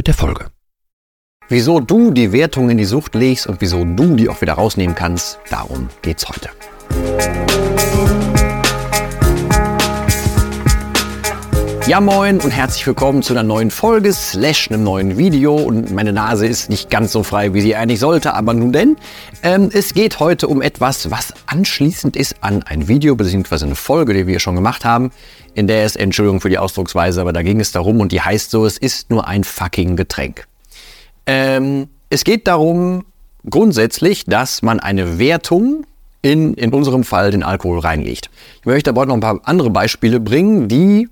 mit der Folge. Wieso du die Wertung in die Sucht legst und wieso du die auch wieder rausnehmen kannst, darum geht's heute. Ja moin und herzlich willkommen zu einer neuen Folge slash einem neuen Video und meine Nase ist nicht ganz so frei, wie sie eigentlich sollte, aber nun denn. Ähm, es geht heute um etwas, was anschließend ist an ein Video bzw. eine Folge, die wir schon gemacht haben, in der es, Entschuldigung für die Ausdrucksweise, aber da ging es darum und die heißt so, es ist nur ein fucking Getränk. Ähm, es geht darum grundsätzlich, dass man eine Wertung in, in unserem Fall den Alkohol reinlegt. Ich möchte aber noch ein paar andere Beispiele bringen, die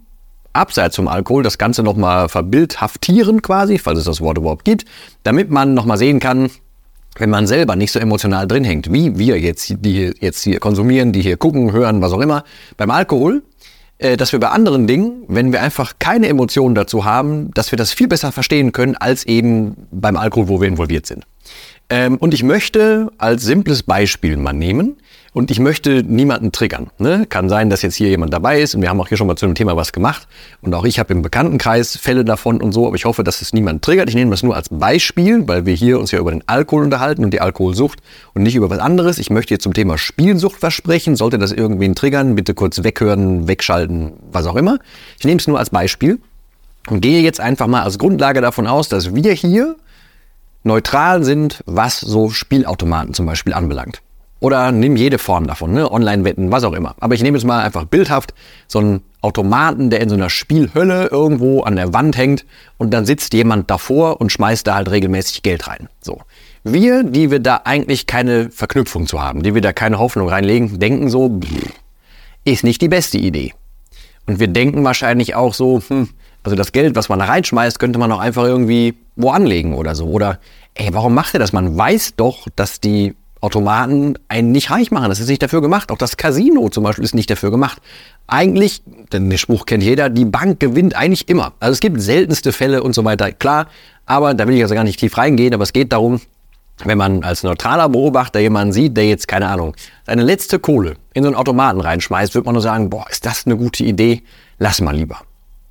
abseits vom Alkohol das Ganze nochmal verbildhaftieren quasi, falls es das Wort überhaupt gibt, damit man nochmal sehen kann, wenn man selber nicht so emotional drin hängt, wie wir jetzt, die jetzt hier konsumieren, die hier gucken, hören, was auch immer. Beim Alkohol, äh, dass wir bei anderen Dingen, wenn wir einfach keine Emotionen dazu haben, dass wir das viel besser verstehen können, als eben beim Alkohol, wo wir involviert sind. Ähm, und ich möchte als simples Beispiel mal nehmen, und ich möchte niemanden triggern. Ne? Kann sein, dass jetzt hier jemand dabei ist und wir haben auch hier schon mal zu dem Thema was gemacht. Und auch ich habe im Bekanntenkreis Fälle davon und so, aber ich hoffe, dass es niemand triggert. Ich nehme das nur als Beispiel, weil wir hier uns ja über den Alkohol unterhalten und die Alkoholsucht und nicht über was anderes. Ich möchte jetzt zum Thema Spielsucht versprechen. Sollte das irgendwen triggern, bitte kurz weghören, wegschalten, was auch immer. Ich nehme es nur als Beispiel und gehe jetzt einfach mal als Grundlage davon aus, dass wir hier neutral sind, was so Spielautomaten zum Beispiel anbelangt. Oder nimm jede Form davon, ne? Online-Wetten, was auch immer. Aber ich nehme jetzt mal einfach bildhaft so einen Automaten, der in so einer Spielhölle irgendwo an der Wand hängt und dann sitzt jemand davor und schmeißt da halt regelmäßig Geld rein. So. Wir, die wir da eigentlich keine Verknüpfung zu haben, die wir da keine Hoffnung reinlegen, denken so, ist nicht die beste Idee. Und wir denken wahrscheinlich auch so, hm, also das Geld, was man da reinschmeißt, könnte man auch einfach irgendwie wo anlegen oder so. Oder, ey, warum macht er das? Man weiß doch, dass die Automaten einen nicht reich machen. Das ist nicht dafür gemacht. Auch das Casino zum Beispiel ist nicht dafür gemacht. Eigentlich, denn den Spruch kennt jeder, die Bank gewinnt eigentlich immer. Also es gibt seltenste Fälle und so weiter, klar. Aber da will ich also gar nicht tief reingehen. Aber es geht darum, wenn man als neutraler Beobachter jemanden sieht, der jetzt, keine Ahnung, seine letzte Kohle in so einen Automaten reinschmeißt, wird man nur sagen, boah, ist das eine gute Idee? Lass mal lieber.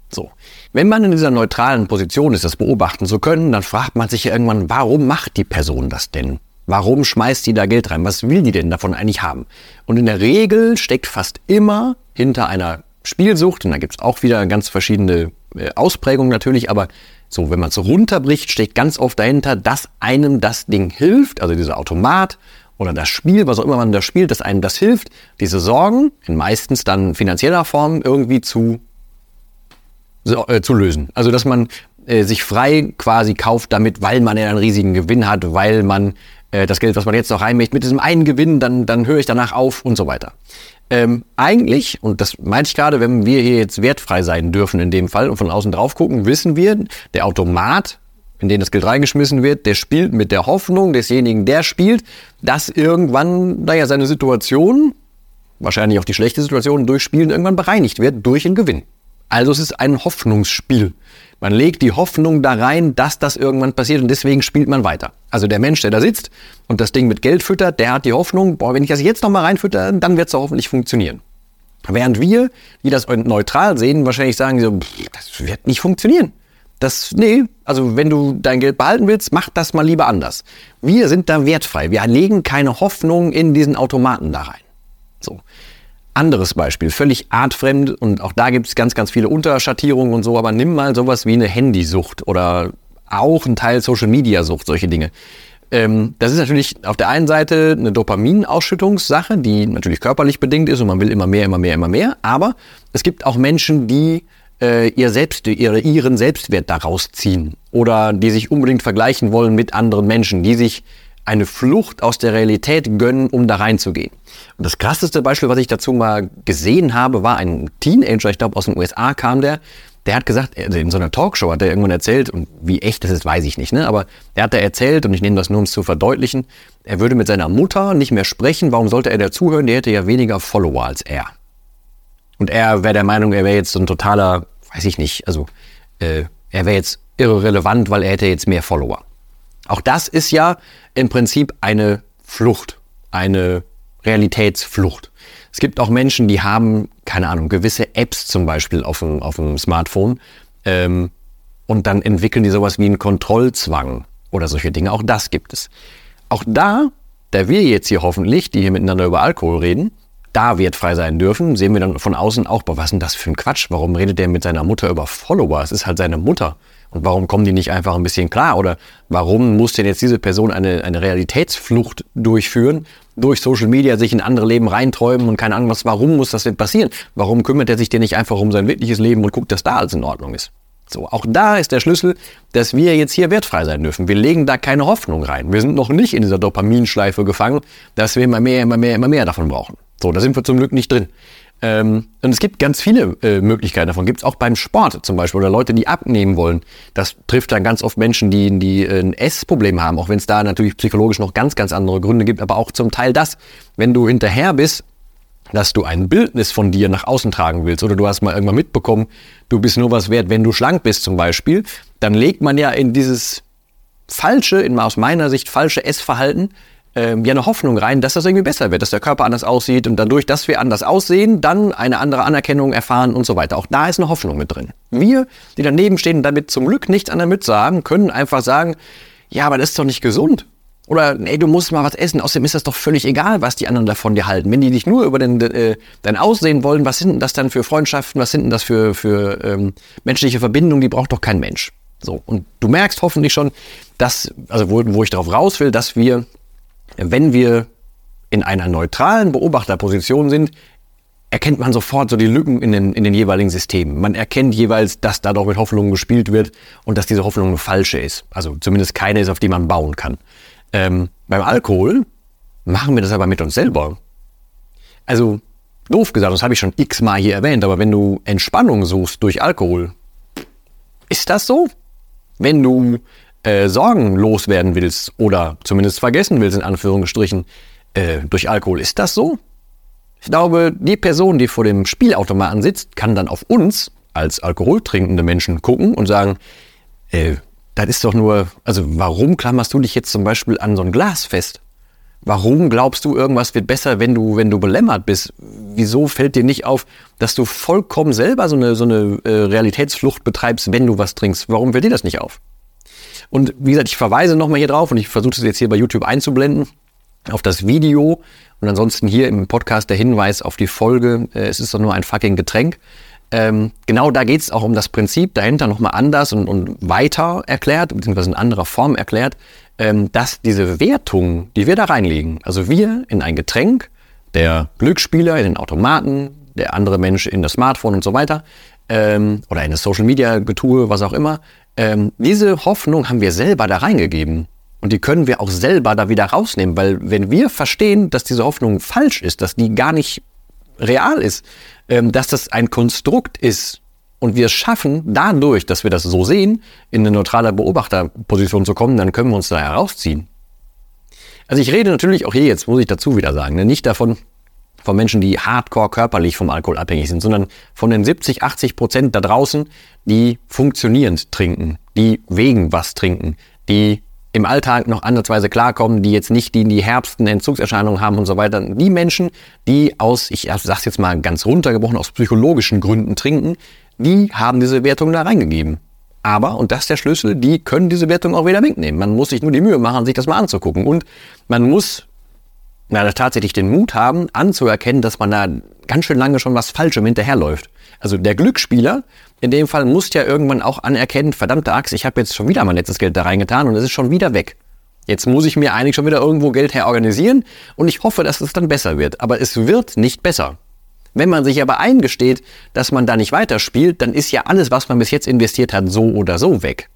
So. Wenn man in dieser neutralen Position ist, das beobachten zu können, dann fragt man sich ja irgendwann, warum macht die Person das denn? Warum schmeißt die da Geld rein? Was will die denn davon eigentlich haben? Und in der Regel steckt fast immer hinter einer Spielsucht, und da gibt's auch wieder ganz verschiedene äh, Ausprägungen natürlich, aber so, wenn man es runterbricht, steckt ganz oft dahinter, dass einem das Ding hilft, also dieser Automat oder das Spiel, was auch immer man da spielt, dass einem das hilft, diese Sorgen in meistens dann finanzieller Form irgendwie zu, so, äh, zu lösen. Also dass man äh, sich frei quasi kauft damit, weil man ja einen riesigen Gewinn hat, weil man äh, das Geld, was man jetzt noch reinmächt, mit diesem einen Gewinn, dann, dann höre ich danach auf und so weiter. Ähm, eigentlich, und das meinte ich gerade, wenn wir hier jetzt wertfrei sein dürfen in dem Fall und von außen drauf gucken, wissen wir, der Automat, in den das Geld reingeschmissen wird, der spielt mit der Hoffnung desjenigen, der spielt, dass irgendwann, naja, seine Situation, wahrscheinlich auch die schlechte Situation, durch Spielen irgendwann bereinigt wird durch einen Gewinn. Also es ist ein Hoffnungsspiel. Man legt die Hoffnung da rein, dass das irgendwann passiert und deswegen spielt man weiter. Also der Mensch, der da sitzt und das Ding mit Geld füttert, der hat die Hoffnung, boah, wenn ich das jetzt nochmal reinfütter, dann wird es hoffentlich funktionieren. Während wir, die das neutral sehen, wahrscheinlich sagen so, das wird nicht funktionieren. Das, nee, also wenn du dein Geld behalten willst, mach das mal lieber anders. Wir sind da wertfrei. Wir legen keine Hoffnung in diesen Automaten da rein. So. Anderes Beispiel, völlig artfremd und auch da gibt es ganz, ganz viele Unterschattierungen und so, aber nimm mal sowas wie eine Handysucht oder auch ein Teil Social Media Sucht, solche Dinge. Ähm, das ist natürlich auf der einen Seite eine Dopaminausschüttungssache, die natürlich körperlich bedingt ist und man will immer mehr, immer mehr, immer mehr, aber es gibt auch Menschen, die äh, ihr Selbst, ihre, ihren Selbstwert daraus ziehen oder die sich unbedingt vergleichen wollen mit anderen Menschen, die sich eine Flucht aus der Realität gönnen, um da reinzugehen. Und das krasseste Beispiel, was ich dazu mal gesehen habe, war ein Teenager, ich glaube aus den USA kam der, der hat gesagt, also in so einer Talkshow hat er irgendwann erzählt, und wie echt das ist, weiß ich nicht, ne? aber er hat da erzählt, und ich nehme das nur, um es zu verdeutlichen, er würde mit seiner Mutter nicht mehr sprechen, warum sollte er dazuhören, die hätte ja weniger Follower als er. Und er wäre der Meinung, er wäre jetzt so ein totaler, weiß ich nicht, also äh, er wäre jetzt irrelevant, weil er hätte jetzt mehr Follower. Auch das ist ja im Prinzip eine Flucht, eine Realitätsflucht. Es gibt auch Menschen, die haben, keine Ahnung, gewisse Apps zum Beispiel auf dem, auf dem Smartphone ähm, und dann entwickeln die sowas wie einen Kontrollzwang oder solche Dinge. Auch das gibt es. Auch da, da wir jetzt hier hoffentlich, die hier miteinander über Alkohol reden, da wertfrei sein dürfen, sehen wir dann von außen auch, boah, was ist denn das für ein Quatsch? Warum redet der mit seiner Mutter über Follower? Es ist halt seine Mutter. Und warum kommen die nicht einfach ein bisschen klar? Oder warum muss denn jetzt diese Person eine, eine Realitätsflucht durchführen, durch Social Media sich in andere Leben reinträumen und keine Ahnung was? Warum muss das denn passieren? Warum kümmert er sich denn nicht einfach um sein wirkliches Leben und guckt, dass da alles in Ordnung ist? So, auch da ist der Schlüssel, dass wir jetzt hier wertfrei sein dürfen. Wir legen da keine Hoffnung rein. Wir sind noch nicht in dieser Dopaminschleife gefangen, dass wir immer mehr, immer mehr, immer mehr davon brauchen. So, da sind wir zum Glück nicht drin. Ähm, und es gibt ganz viele äh, Möglichkeiten davon. Gibt es auch beim Sport zum Beispiel oder Leute, die abnehmen wollen. Das trifft dann ganz oft Menschen, die, die äh, ein Essproblem haben, auch wenn es da natürlich psychologisch noch ganz, ganz andere Gründe gibt, aber auch zum Teil das, wenn du hinterher bist, dass du ein Bildnis von dir nach außen tragen willst oder du hast mal irgendwann mitbekommen, du bist nur was wert, wenn du schlank bist zum Beispiel, dann legt man ja in dieses falsche, in, aus meiner Sicht falsche Essverhalten ähm, ja eine Hoffnung rein, dass das irgendwie besser wird, dass der Körper anders aussieht und dadurch, dass wir anders aussehen, dann eine andere Anerkennung erfahren und so weiter. Auch da ist eine Hoffnung mit drin. Wir, die daneben stehen und damit zum Glück nichts an der Mütze haben, können einfach sagen, ja, aber das ist doch nicht gesund. Oder, nee, du musst mal was essen. Außerdem ist das doch völlig egal, was die anderen davon dir halten. Wenn die dich nur über den, äh, dein Aussehen wollen, was sind denn das dann für Freundschaften? Was sind denn das für, für ähm, menschliche Verbindungen? Die braucht doch kein Mensch. So. Und du merkst hoffentlich schon, dass, also wo, wo ich darauf raus will, dass wir wenn wir in einer neutralen Beobachterposition sind, erkennt man sofort so die Lücken in den, in den jeweiligen Systemen. Man erkennt jeweils, dass da doch mit Hoffnungen gespielt wird und dass diese Hoffnung eine falsche ist. Also zumindest keine ist, auf die man bauen kann. Ähm, beim Alkohol machen wir das aber mit uns selber. Also, doof gesagt, das habe ich schon x-mal hier erwähnt, aber wenn du Entspannung suchst durch Alkohol, ist das so? Wenn du äh, Sorgen loswerden willst oder zumindest vergessen willst, in Anführungsstrichen, äh, durch Alkohol. Ist das so? Ich glaube, die Person, die vor dem Spielautomaten sitzt, kann dann auf uns als alkoholtrinkende Menschen gucken und sagen, äh, das ist doch nur, also warum klammerst du dich jetzt zum Beispiel an so ein Glas fest? Warum glaubst du, irgendwas wird besser, wenn du, wenn du belämmert bist? Wieso fällt dir nicht auf, dass du vollkommen selber so eine, so eine äh, Realitätsflucht betreibst, wenn du was trinkst? Warum fällt dir das nicht auf? Und wie gesagt, ich verweise nochmal hier drauf und ich versuche es jetzt hier bei YouTube einzublenden auf das Video und ansonsten hier im Podcast der Hinweis auf die Folge, äh, es ist doch nur ein fucking Getränk. Ähm, genau da geht es auch um das Prinzip dahinter nochmal anders und, und weiter erklärt, beziehungsweise in anderer Form erklärt, ähm, dass diese Wertung, die wir da reinlegen, also wir in ein Getränk, der Glücksspieler in den Automaten, der andere Mensch in das Smartphone und so weiter, ähm, oder in das Social Media Getue, was auch immer, ähm, diese Hoffnung haben wir selber da reingegeben. Und die können wir auch selber da wieder rausnehmen, weil wenn wir verstehen, dass diese Hoffnung falsch ist, dass die gar nicht real ist, ähm, dass das ein Konstrukt ist und wir es schaffen, dadurch, dass wir das so sehen, in eine neutrale Beobachterposition zu kommen, dann können wir uns da herausziehen. Also ich rede natürlich auch hier jetzt, muss ich dazu wieder sagen, ne, nicht davon, von Menschen, die hardcore körperlich vom Alkohol abhängig sind, sondern von den 70, 80 Prozent da draußen, die funktionierend trinken, die wegen was trinken, die im Alltag noch ansatzweise klarkommen, die jetzt nicht die, die herbsten Entzugserscheinungen haben und so weiter. Die Menschen, die aus, ich sag's jetzt mal ganz runtergebrochen, aus psychologischen Gründen trinken, die haben diese Wertung da reingegeben. Aber, und das ist der Schlüssel, die können diese Wertung auch wieder wegnehmen. Man muss sich nur die Mühe machen, sich das mal anzugucken. Und man muss na, tatsächlich den Mut haben, anzuerkennen, dass man da ganz schön lange schon was Falschem hinterherläuft. Also der Glücksspieler in dem Fall muss ja irgendwann auch anerkennen, verdammte Axt, ich habe jetzt schon wieder mein letztes Geld da reingetan und es ist schon wieder weg. Jetzt muss ich mir eigentlich schon wieder irgendwo Geld herorganisieren und ich hoffe, dass es dann besser wird. Aber es wird nicht besser. Wenn man sich aber eingesteht, dass man da nicht weiterspielt, dann ist ja alles, was man bis jetzt investiert hat, so oder so weg.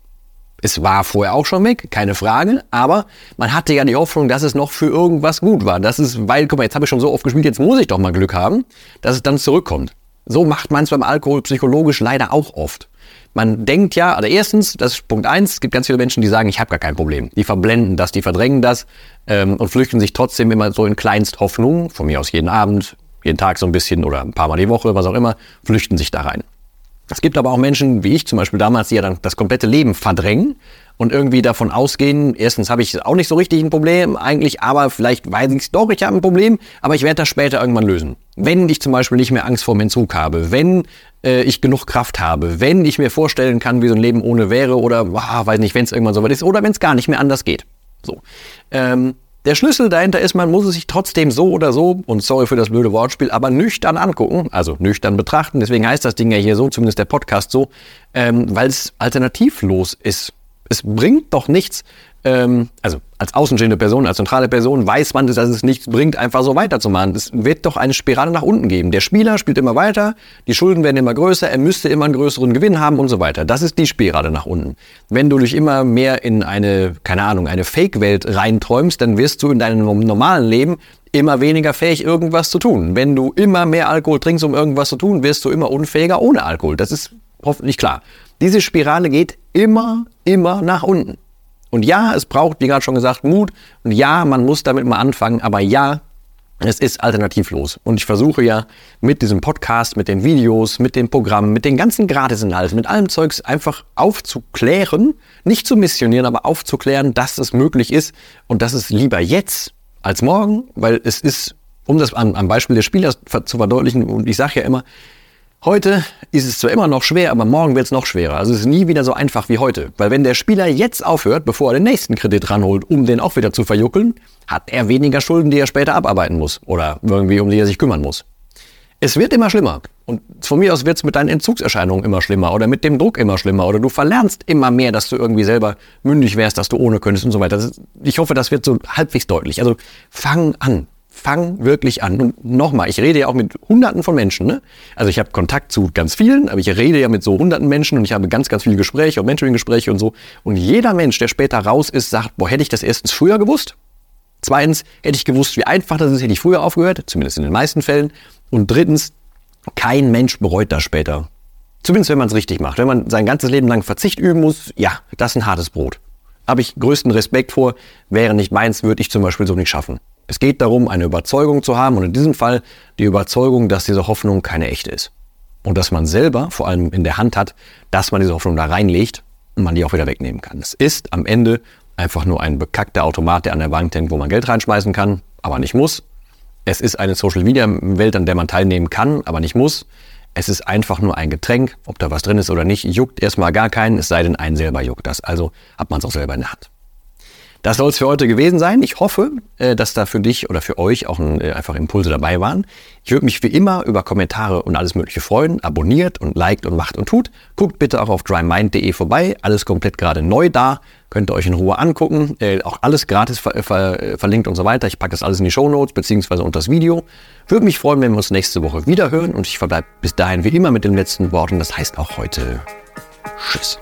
Es war vorher auch schon weg, keine Frage, aber man hatte ja die Hoffnung, dass es noch für irgendwas gut war. Das ist, weil, guck mal, jetzt habe ich schon so oft gespielt, jetzt muss ich doch mal Glück haben, dass es dann zurückkommt. So macht man es beim Alkohol psychologisch leider auch oft. man denkt ja, also erstens, das ist Punkt eins, es gibt ganz viele Menschen, die sagen, ich habe gar kein Problem. Die verblenden das, die verdrängen das ähm, und flüchten sich trotzdem immer so in Kleinsthoffnung, von mir aus jeden Abend, jeden Tag so ein bisschen oder ein paar Mal die Woche, was auch immer, flüchten sich da rein. Es gibt aber auch Menschen, wie ich zum Beispiel damals, die ja dann das komplette Leben verdrängen und irgendwie davon ausgehen, erstens habe ich auch nicht so richtig ein Problem eigentlich, aber vielleicht weiß ich es doch, ich habe ein Problem, aber ich werde das später irgendwann lösen. Wenn ich zum Beispiel nicht mehr Angst vor dem Entzug habe, wenn äh, ich genug Kraft habe, wenn ich mir vorstellen kann, wie so ein Leben ohne wäre oder, ah, weiß nicht, wenn es irgendwann so weit ist oder wenn es gar nicht mehr anders geht. So. Ähm, der Schlüssel dahinter ist, man muss es sich trotzdem so oder so, und sorry für das blöde Wortspiel, aber nüchtern angucken, also nüchtern betrachten. Deswegen heißt das Ding ja hier so, zumindest der Podcast so, ähm, weil es alternativlos ist. Es bringt doch nichts, ähm, also als außenstehende Person, als zentrale Person weiß man, dass es nichts bringt, einfach so weiterzumachen. Es wird doch eine Spirale nach unten geben. Der Spieler spielt immer weiter, die Schulden werden immer größer, er müsste immer einen größeren Gewinn haben und so weiter. Das ist die Spirale nach unten. Wenn du dich immer mehr in eine, keine Ahnung, eine Fake-Welt reinträumst, dann wirst du in deinem normalen Leben immer weniger fähig, irgendwas zu tun. Wenn du immer mehr Alkohol trinkst, um irgendwas zu tun, wirst du immer unfähiger ohne Alkohol. Das ist hoffentlich klar. Diese Spirale geht immer, immer nach unten. Und ja, es braucht, wie gerade schon gesagt, Mut. Und ja, man muss damit mal anfangen. Aber ja, es ist alternativlos. Und ich versuche ja mit diesem Podcast, mit den Videos, mit dem Programm, mit den ganzen Gratisinhalten, mit allem Zeugs einfach aufzuklären, nicht zu missionieren, aber aufzuklären, dass es möglich ist und dass es lieber jetzt als morgen, weil es ist, um das am, am Beispiel des Spielers zu verdeutlichen, und ich sage ja immer, Heute ist es zwar immer noch schwer, aber morgen wird es noch schwerer. Also es ist nie wieder so einfach wie heute. Weil wenn der Spieler jetzt aufhört, bevor er den nächsten Kredit ranholt, um den auch wieder zu verjuckeln, hat er weniger Schulden, die er später abarbeiten muss. Oder irgendwie, um die er sich kümmern muss. Es wird immer schlimmer. Und von mir aus wird es mit deinen Entzugserscheinungen immer schlimmer oder mit dem Druck immer schlimmer. Oder du verlernst immer mehr, dass du irgendwie selber mündig wärst, dass du ohne könntest und so weiter. Ich hoffe, das wird so halbwegs deutlich. Also fang an fang wirklich an. Und nochmal, ich rede ja auch mit Hunderten von Menschen. Ne? Also ich habe Kontakt zu ganz vielen, aber ich rede ja mit so Hunderten Menschen und ich habe ganz, ganz viele Gespräche und Mentoring-Gespräche und so. Und jeder Mensch, der später raus ist, sagt, boah, hätte ich das erstens früher gewusst? Zweitens, hätte ich gewusst, wie einfach das ist, hätte ich früher aufgehört, zumindest in den meisten Fällen. Und drittens, kein Mensch bereut das später. Zumindest wenn man es richtig macht. Wenn man sein ganzes Leben lang Verzicht üben muss, ja, das ist ein hartes Brot. Habe ich größten Respekt vor. Wäre nicht meins, würde ich zum Beispiel so nicht schaffen. Es geht darum, eine Überzeugung zu haben und in diesem Fall die Überzeugung, dass diese Hoffnung keine echte ist. Und dass man selber vor allem in der Hand hat, dass man diese Hoffnung da reinlegt und man die auch wieder wegnehmen kann. Es ist am Ende einfach nur ein bekackter Automat, der an der Bank hängt, wo man Geld reinschmeißen kann, aber nicht muss. Es ist eine Social-Media-Welt, an der man teilnehmen kann, aber nicht muss. Es ist einfach nur ein Getränk, ob da was drin ist oder nicht, juckt erstmal gar keinen, es sei denn, einen selber juckt das. Also hat man es auch selber in der Hand. Das soll es für heute gewesen sein. Ich hoffe, äh, dass da für dich oder für euch auch ein, äh, einfach Impulse dabei waren. Ich würde mich wie immer über Kommentare und alles Mögliche freuen. Abonniert und liked und macht und tut. Guckt bitte auch auf drymind.de vorbei. Alles komplett gerade neu da. Könnt ihr euch in Ruhe angucken. Äh, auch alles gratis ver ver verlinkt und so weiter. Ich packe das alles in die Show Notes beziehungsweise unter das Video. Würde mich freuen, wenn wir uns nächste Woche wieder hören. Und ich verbleibe bis dahin wie immer mit den letzten Worten. Das heißt auch heute Tschüss.